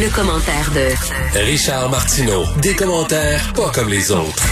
Le, commentaire de Richard Martineau. Des commentaires pas comme les autres.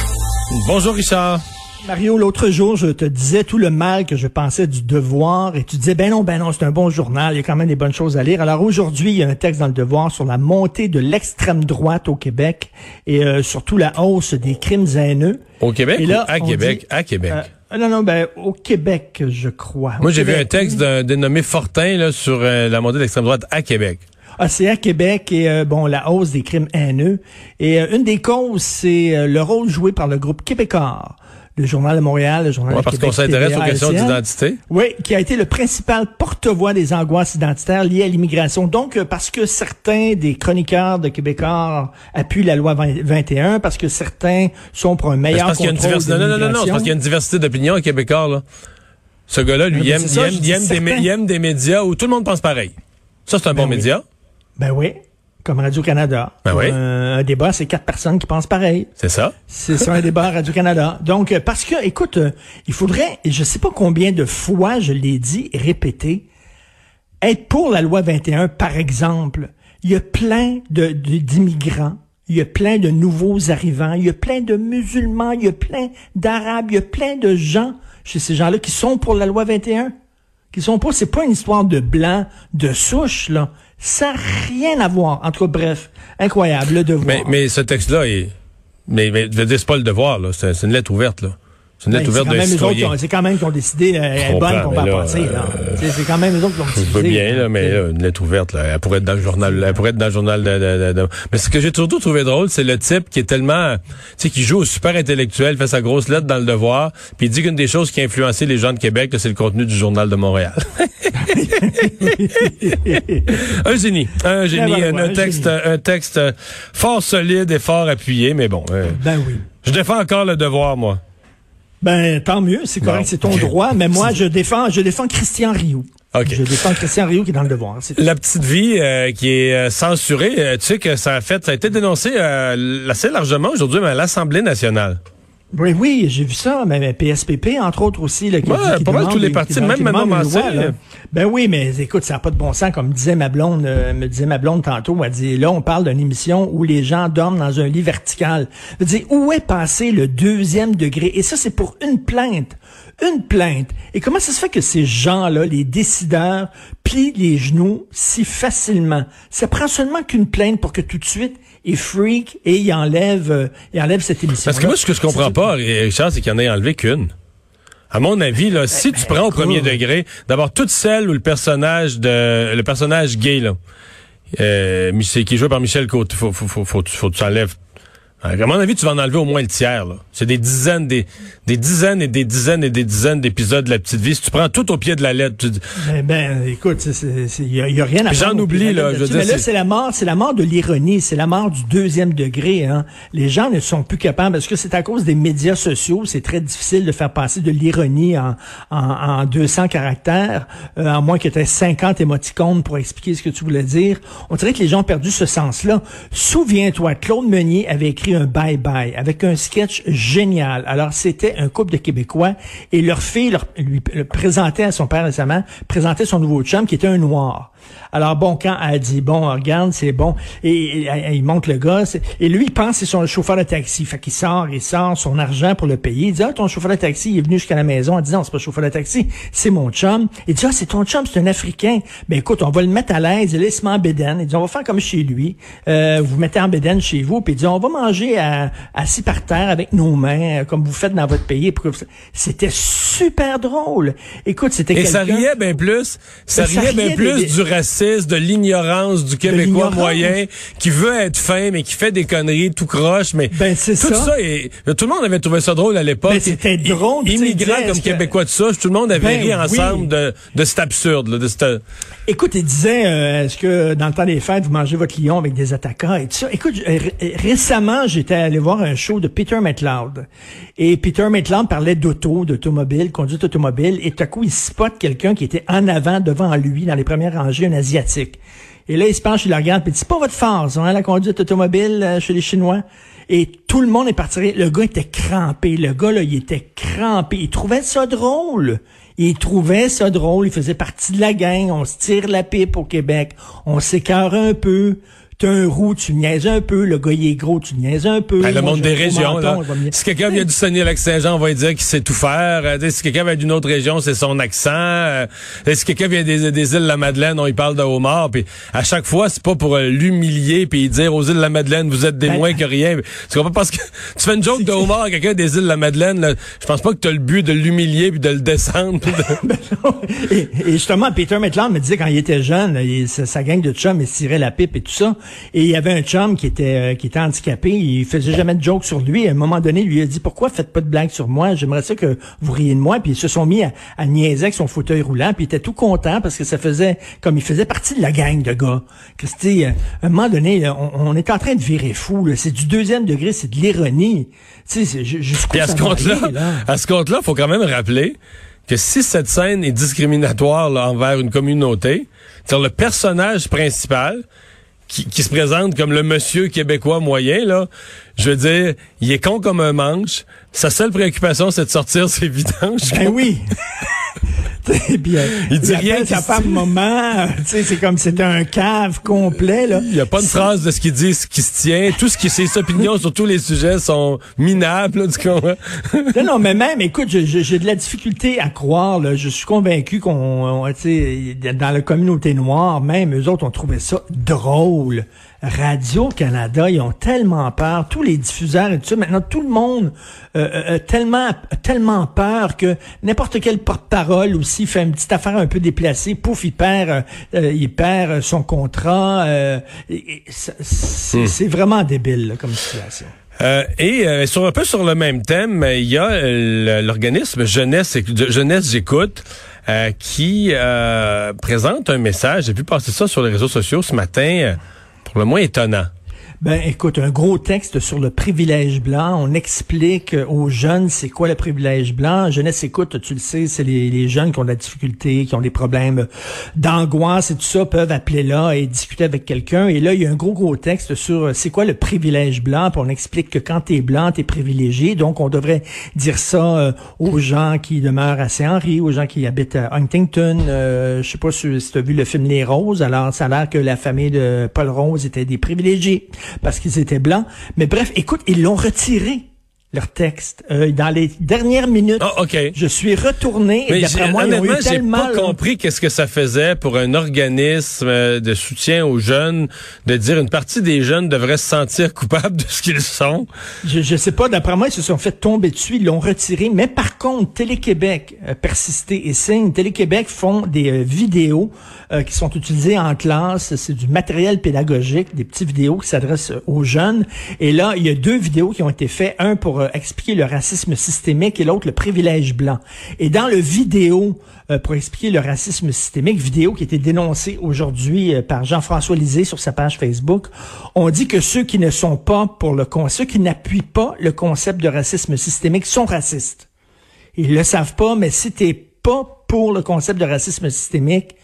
Bonjour Richard. Mario, l'autre jour, je te disais tout le mal que je pensais du Devoir et tu disais, ben non, ben non, c'est un bon journal, il y a quand même des bonnes choses à lire. Alors aujourd'hui, il y a un texte dans le Devoir sur la montée de l'extrême droite au Québec et euh, surtout la hausse des crimes haineux. Au Québec Et là, ou à Québec? dit- à Québec. Euh, non, non, ben au Québec, je crois. Au Moi, j'ai vu un texte d'un dénommé Fortin là, sur euh, la montée de l'extrême droite à Québec. À Québec et euh, bon la hausse des crimes haineux. Et euh, une des causes, c'est euh, le rôle joué par le groupe Québécois, le Journal de Montréal, le Journal Ouais, de parce Québec, qu'on s'intéresse aux questions d'identité. Oui, qui a été le principal porte-voix des angoisses identitaires liées à l'immigration. Donc, euh, parce que certains des chroniqueurs de Québécois appuient la loi 20 21, parce que certains sont pour un Ben, meilleur parce contrôle de Non, non, non, non, parce qu'il y a une diversité d'opinion à Québécois, là. Ce gars-là, lui, Ah, il ben, aime, ça, il aime, il aime des, certain. mé- il aime des médias où tout le monde pense pareil. Ça, c'est un bon oui. média. Ben oui, comme Radio-Canada. Ben oui. Euh, un débat, c'est quatre personnes qui pensent pareil. C'est ça. C'est sur un débat à Radio-Canada. Donc, euh, parce que, écoute, euh, il faudrait, et je sais pas combien de fois je l'ai dit et répété, être pour la loi 21, par exemple, il y a plein de, d'immigrants, il y a plein de nouveaux arrivants, il y a plein de musulmans, il y a plein d'arabes, il y a plein de gens chez ces gens-là qui sont pour la loi 21 qui sont pas, c'est pas une histoire de blanc, de souche, là. Ça n'a rien à voir. En tout cas, bref, incroyable, le devoir. Mais, mais ce texte-là, est... mais, mais c'est pas le devoir, là. C'est une lettre ouverte, là. C'est une Ben, lettre c'est ouverte quand d'un même eux autres qui citoyen. ont- C'est quand même qui ont décidé, euh, elle est bonne qu'on va là. euh, C'est quand même eux autres qui l'ont Je veux bien, là, mais là, une lettre ouverte, là, elle pourrait être dans le journal, elle pourrait être dans le journal de, de- de- de- Mais ce que j'ai surtout trouvé drôle, c'est le type qui est tellement, tu sais, qui joue au super intellectuel, fait sa grosse lettre dans le devoir, puis il dit qu'une des choses qui a influencé les gens de Québec, c'est le contenu du journal de Montréal. un génie, un génie, un, texte, génie. un texte fort solide et fort appuyé, mais bon, euh, Ben oui. je défends encore le devoir, moi. Ben, tant mieux, c'est correct, Bon. c'est ton droit, mais moi, je défends, je défends Christian Rioux. OK. Je défends Christian Rioux qui est dans le devoir. La petite vie euh, qui est euh, censurée, euh, tu sais que ça a fait, ça a été dénoncé euh, assez largement aujourd'hui à l'Assemblée nationale. Oui, oui, j'ai vu ça, mais, PSPP, entre autres aussi. Là, qui Ouais, dit- qui pas mal tous les partis, même Manon là. Ben oui, mais écoute, ça n'a pas de bon sens. Comme disait ma blonde, euh, me disait ma blonde tantôt, elle dit, là, on parle d'une émission où les gens dorment dans un lit vertical. Je dire, où est passé le deuxième degré? Et ça, c'est pour une plainte. Une plainte. Et comment ça se fait que ces gens-là, les décideurs, plient les genoux si facilement? Ça prend seulement qu'une plainte pour que tout de suite, ils freak et ils enlèvent, euh, ils enlèvent cette émission. Parce que moi, ce que je comprends pas, Richard, c'est qu'il y en ait enlevé qu'une. À mon avis, là, si tu prends au premier degré, d'abord toute celle où le personnage de le personnage gay là, euh, qui est joué par Michel Côté, faut faut faut faut, faut que tu enlèves. À mon avis, tu vas en enlever au moins le tiers. là. C'est des dizaines, des, des dizaines et des dizaines et des dizaines d'épisodes de la petite vie. Si tu prends tout au pied de la lettre, tu dis, Ben, ben, écoute, il y, a- y a rien à j'en oublie, là, je veux là-dessus. dire, Mais là, c'est- c'est la mort, c'est la mort de l'ironie, c'est la mort du deuxième degré. Hein. Les gens ne sont plus capables, parce que c'est à cause des médias sociaux, c'est très difficile de faire passer de l'ironie en, en, en 200 caractères, euh, à moins que tu aies 50 émoticônes pour expliquer ce que tu voulais dire. On dirait que les gens ont perdu ce sens-là. Souviens-toi, Claude Meunier avait écrit un bye-bye avec un sketch génial. Alors, c'était un couple de Québécois et leur fille lui présentait à son père récemment, présentait son nouveau chum qui était un noir. Alors bon, quand elle dit bon, regarde, c'est bon, et, et- et il monte le c'est- et lui il pense c'est son chauffeur de taxi, fait qu'il sort, il sort son argent pour le payer. Il dit ah ton chauffeur de taxi, il est venu jusqu'à la maison en disant c'est pas chauffeur de taxi, c'est mon chum. Il dit ah c'est ton chum, c'est un Africain. Ben écoute, on va le mettre à l'aise, il laisse en bédaine. Il dit on va faire comme chez lui, Euh, vous mettez en bédaine chez vous, puis il dit on va manger manger assis par terre avec nos mains, comme vous faites dans votre pays. C'était super drôle. Écoute, c'était Et ça riait bien plus. Ça, riait bien plus du racisme, de l'ignorance du Québécois moyen qui veut être fin, mais qui fait des conneries tout croche. Mais ben, tout ça. ça et, tout le monde avait trouvé ça drôle à l'époque. Ben, c'était drôle. Immigrants comme Québécois de ça, tout le monde avait ben ri ensemble de, de cet absurde. Là, de cette... Écoute, il disait, euh, est-ce que dans le temps des fêtes, vous mangez votre lion avec des attaquants et tout ça? Écoute, récemment, j'étais allé voir un show de Peter McLeod. Et Peter McLeod parlait d'auto, d'automobile, conduite automobile. Et tout à coup, il spot quelqu'un qui était en avant, devant lui, dans les premières rangées, un Asiatique. Et là, il se penche, il la regarde, puis il dit, c'est pas votre force, hein, la conduite automobile euh, chez les Chinois. Et tout le monde est parti. Le gars était crampé. Le gars, là, il était crampé. Il trouvait ça drôle. Il trouvait ça drôle. Il faisait partie de la gang. On se tire la pipe au Québec. On s'écœure un peu. T'as un roux, tu niaises un peu. Le gars, il est gros, tu niaises un peu. Ben, le monde des régions, là. Si quelqu'un vient du Saguenay-Lac-Saint-Jean, on va lui dire qu'il sait tout faire. Euh, si quelqu'un vient d'une autre région, c'est son accent. Euh, si quelqu'un vient des, des îles de la Madeleine, on y parle de homard. Puis à chaque fois, c'est pas pour euh, l'humilier puis dire aux îles de la Madeleine, vous êtes des ben, moins que rien. Tu comprends? Parce que tu fais une joke de homard à quelqu'un des îles de la Madeleine, je pense pas que tu as le but de l'humilier puis de le descendre. Ben et, justement, Peter Maitland me disait quand il était jeune, il, sa, gang de chums, il tirait la pipe et tout ça. Et il y avait un chum qui était euh, qui était handicapé, il faisait jamais de joke sur lui. À un moment donné, il lui a dit pourquoi faites pas de blagues sur moi? J'aimerais ça que vous riez de moi. Puis ils se sont mis à, à niaiser avec son fauteuil roulant. Puis il était tout content parce que ça faisait comme il faisait partie de la gang de gars. Christy, euh, à un moment donné, on, est en train de virer fou. C'est du deuxième degré, c'est de l'ironie. Tu sais, Puis à ce compte-là, à ce compte-là, faut quand même rappeler que si cette scène est discriminatoire envers une communauté, c'est le personnage principal qui, se présente comme le monsieur québécois moyen, là, je veux dire, il est con comme un manche. Sa seule préoccupation, c'est de sortir ses vidanges. Ben oui. il dit rien sa femme moment, c'est comme c'était un cave complet là. Il y a pas une phrase de ce qu'il dit, ce qui se tient, tout ce qui ses opinions sur tous les sujets sont minables, là, du non non, mais même écoute, j'ai de la difficulté à croire là, je suis convaincu qu'on dans la communauté noire même eux autres ont trouvé ça drôle. Radio-Canada, ils ont tellement peur, tous les diffuseurs et tout ça, maintenant tout le monde euh, euh, euh tellement tellement peur que n'importe quel porte-parole aussi fait une petite affaire un peu déplacée, pouf, il perd, euh, euh il perd son contrat. Hmm. c'est vraiment débile comme situation. Euh, et sur un peu sur le même thème, il y a l'organisme Jeunesse Jeunesse j'écoute qui présente un message. J'ai vu passer ça sur les réseaux sociaux ce matin le moins étonnant. Ben, écoute, un gros texte sur le privilège blanc. On explique aux jeunes c'est quoi le privilège blanc. Jeunesse, écoute, tu le sais, c'est les, les, jeunes qui ont de la difficulté, qui ont des problèmes d'angoisse et tout ça, peuvent appeler là et discuter avec quelqu'un. Et là, il y a un gros, gros texte sur c'est quoi le privilège blanc? Puis on explique que quand t'es blanc, t'es privilégié. Donc, on devrait dire ça euh, aux gens qui demeurent à Saint-Henri, aux gens qui habitent à Huntington. Euh, je sais pas si, si tu as vu le film Les Roses. Alors, ça a l'air que la famille de Paul Rose était des privilégiés parce qu'ils étaient blancs. Mais bref, écoute, ils l'ont retiré leur texte. Euh, dans les dernières minutes, oh, je suis retourné et d'après moi, ils ont eu tellement... pas compris qu'est-ce que ça faisait pour un organisme euh, de soutien aux jeunes de dire une partie des jeunes devraient se sentir coupables de ce qu'ils sont. Je, je sais pas, d'après moi, ils se sont fait tomber dessus, ils l'ont retiré. Mais par contre, Télé-Québec a persisté et signe. Télé-Québec font des euh, vidéos qui sont utilisées en classe. C'est du matériel pédagogique, des petites vidéos qui s'adressent aux jeunes. Et là, il y a deux vidéos qui ont été faites. Un pour euh, expliquer le racisme systémique et l'autre le privilège blanc. Et dans le vidéo euh, pour expliquer le racisme systémique, vidéo qui a été dénoncée aujourd'hui euh, par Jean-François Lisée sur sa page Facebook, on dit que ceux qui ne sont pas pour le ceux qui n'appuient pas le concept de racisme systémique sont racistes. Ils le savent pas, mais si t'es pas pour le concept de racisme systémique,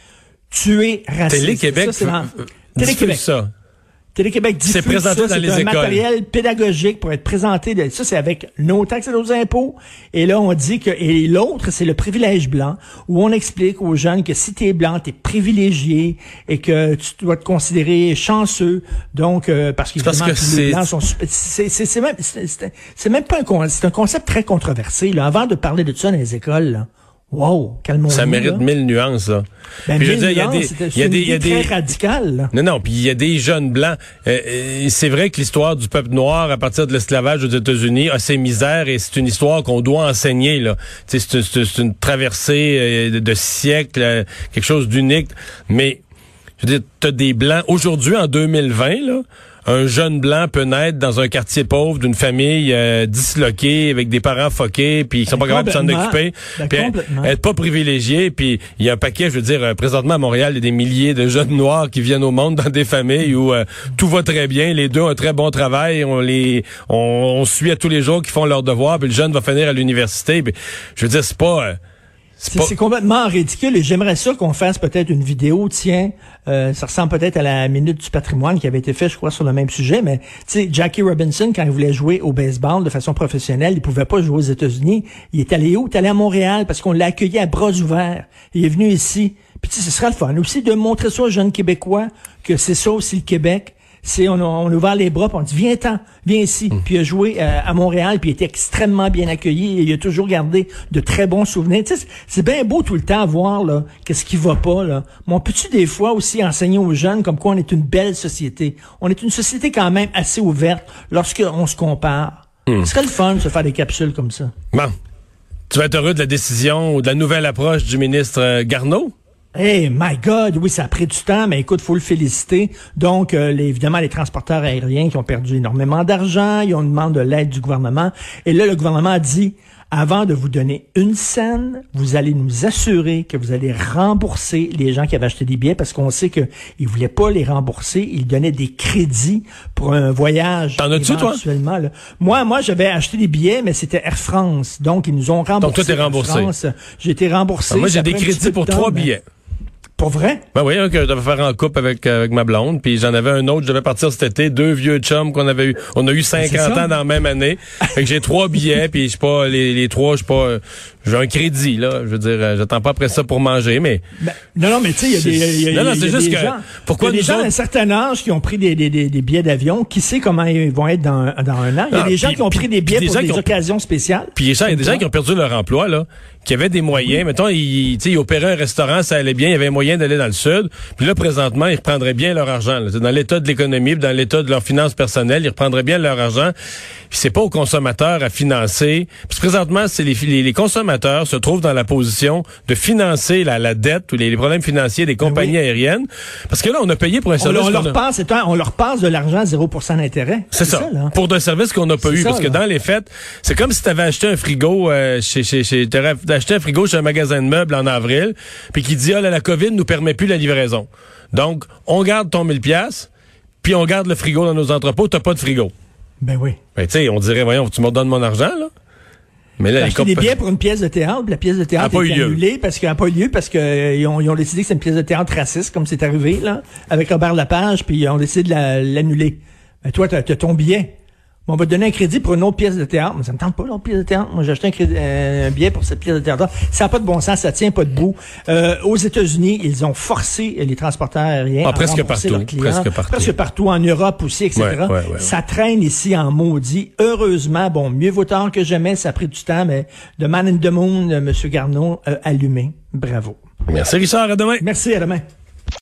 tu es raciste. Télé-Québec, Télé-Québec. ça. Télé-Québec diffuse présenté ça, c'est un matériel pédagogique pour être présenté. De, ça, c'est avec nos taxes et nos impôts. Et là, on dit que... Et l'autre, c'est le privilège blanc, où on explique aux jeunes que si tu es blanc, tu es privilégié et que tu dois te considérer chanceux. Donc, euh, parce, parce que les blancs sont... C'est même, même pas un... C'est un concept très controversé. Là. Avant de parler de ça dans les écoles, là, Wow, calmons Ça mérite mille nuances, là. Ben, puis je veux dire, il y a des, il y a des, il y a des très radical. Là. Non, non, puis il y a des jeunes blancs. Euh, euh, c'est vrai que l'histoire du peuple noir à partir de l'esclavage aux États-Unis a ses misères et c'est une histoire qu'on doit enseigner là. C'est une, une traversée euh, de siècles, quelque chose d'unique. Mais je veux dire, t'as des blancs aujourd'hui en 2020 là un jeune blanc peut naître dans un quartier pauvre d'une famille euh, disloquée avec des parents foqués puis ils sont pas capables de s'en occuper. Ben, puis être pas privilégié puis il y a un paquet je veux dire euh, présentement à Montréal il y a des milliers de jeunes noirs qui viennent au monde dans des familles où euh, tout va très bien les deux ont un très bon travail on les on, suit à tous les jours qui font leur devoir puis le jeune va finir à l'université je veux dire c'est pas c'est complètement ridicule et j'aimerais ça qu'on fasse peut-être une vidéo, tiens, euh, ça ressemble peut-être à la Minute du patrimoine qui avait été fait, je crois, sur le même sujet, mais tu sais, Jackie Robinson, quand il voulait jouer au baseball de façon professionnelle, il pouvait pas jouer aux États-Unis. Il est allé où? Il est allé à Montréal parce qu'on l'a accueilli à bras ouverts. Il est venu ici. Puis ce sera le fun aussi de montrer ça aux jeunes Québécois que c'est ça aussi le Québec c'est on, on a ouvert les bras, puis on dit viens-t'en, viens ici. Mm. Puis il a joué euh, à Montréal, puis il était extrêmement bien accueilli et il a toujours gardé de très bons souvenirs. Tu sais, c'est bien beau tout le temps à voir là, qu'est-ce qui va pas là. Mais on peut-tu des fois aussi enseigner aux jeunes comme quoi on est une belle société? On est une société quand même assez ouverte lorsqu'on se compare. Mm. Ce serait le fun de se faire des capsules comme ça. Bon. Tu vas être heureux de la décision ou de la nouvelle approche du ministre euh, Garneau? Hey, my God, oui, ça a pris du temps, mais écoute, faut le féliciter. Donc, euh, évidemment, les transporteurs aériens qui ont perdu énormément d'argent, ils ont demandé de l'aide du gouvernement. Et là, le gouvernement a dit, avant de vous donner une scène, vous allez nous assurer que vous allez rembourser les gens qui avaient acheté des billets parce qu'on sait qu'ils ne voulaient pas les rembourser. Ils donnaient des crédits pour un voyage. T'en as-tu, toi? Moi, moi, j'avais acheté des billets, mais c'était Air France. Donc, ils nous ont remboursé. Donc, toi, t'es remboursé. J'ai été remboursé. Ah, moi, j'ai des crédits pour trois billets. Pour vrai? Ben oui, que je devais faire en couple avec, avec ma blonde. Puis j'en avais un autre, je devais partir cet été. Deux vieux chums qu'on avait eu. On a eu 50 ans dans la même année. fait que j'ai trois billets, puis je sais pas, les, les trois, je sais pas, j'ai un crédit, là. Je veux dire, euh, j'attends pas après ça pour manger, mais. Ben, non, non, mais tu sais, il y a des. Y a, non, non, c'est juste que. Gens, pourquoi y a des gens d'un certain âge qui ont pris des, des, des, des billets d'avion. Qui sait comment ils vont être dans, dans un an? Il y a ah, des gens qui ont pris des billets pour des occasions spéciales. Puis il y a des gens qui ont perdu leur emploi, là, qui avaient des moyens. Mettons, ils, ils opéraient un restaurant, ça allait bien, il y avait moyen d'aller dans le sud. Puis là, présentement, ils reprendraient bien leur argent. Là. Dans l'état de l'économie, dans l'état de leurs finances personnelles, ils reprendraient bien leur argent. Puis c'est pas aux consommateurs à financer. Puis présentement, c'est les, les, les consommateurs se trouvent dans la position de financer la, la dette ou les, problèmes financiers des compagnies aériennes. Parce que là, on a payé pour un service. On, leur, passe, on leur passe de l'argent à 0 d'intérêt. C'est ça. pour un service qu'on n'a pas eu. parce que dans les faits, c'est comme si tu avais acheté un frigo euh, chez, chez, chez acheté un frigo chez un magasin de meubles en avril, puis qui dit, ah la COVID nous permet plus la livraison. Donc, on garde ton 1000 pièces puis on garde le frigo dans nos entrepôts, t'as pas de frigo. Ben oui. Ben tu sais, on dirait, voyons, tu me donnes mon argent, là. Mais là, acheté des billets pour une pièce de théâtre, la pièce de théâtre a été annulée parce qu'elle n'a pas eu lieu parce qu'ils euh, ont, ils ont décidé que c'est une pièce de théâtre raciste, comme c'est arrivé là, avec Robert Lapage, puis ils ont décidé de l'annuler. Mais ben, toi, tu as, ton billet on va te donner un crédit pour une autre pièce de théâtre. Mais ça me tente pas, l'autre pièce de théâtre. Moi, j'ai acheté un, euh, un, billet pour cette pièce de théâtre. Ça n'a pas de bon sens, ça tient pas debout. Euh, aux États-Unis, ils ont forcé les transporteurs aériens ah, à presque partout, presque partout. Presque partout, en Europe aussi, etc. ça traîne ici en maudit. Heureusement, bon, mieux vaut tard que jamais, ça a pris du temps, mais de Man in the Moon, euh, M. Garneau, allumé. Bravo. Merci Richard, à demain. Merci, à demain.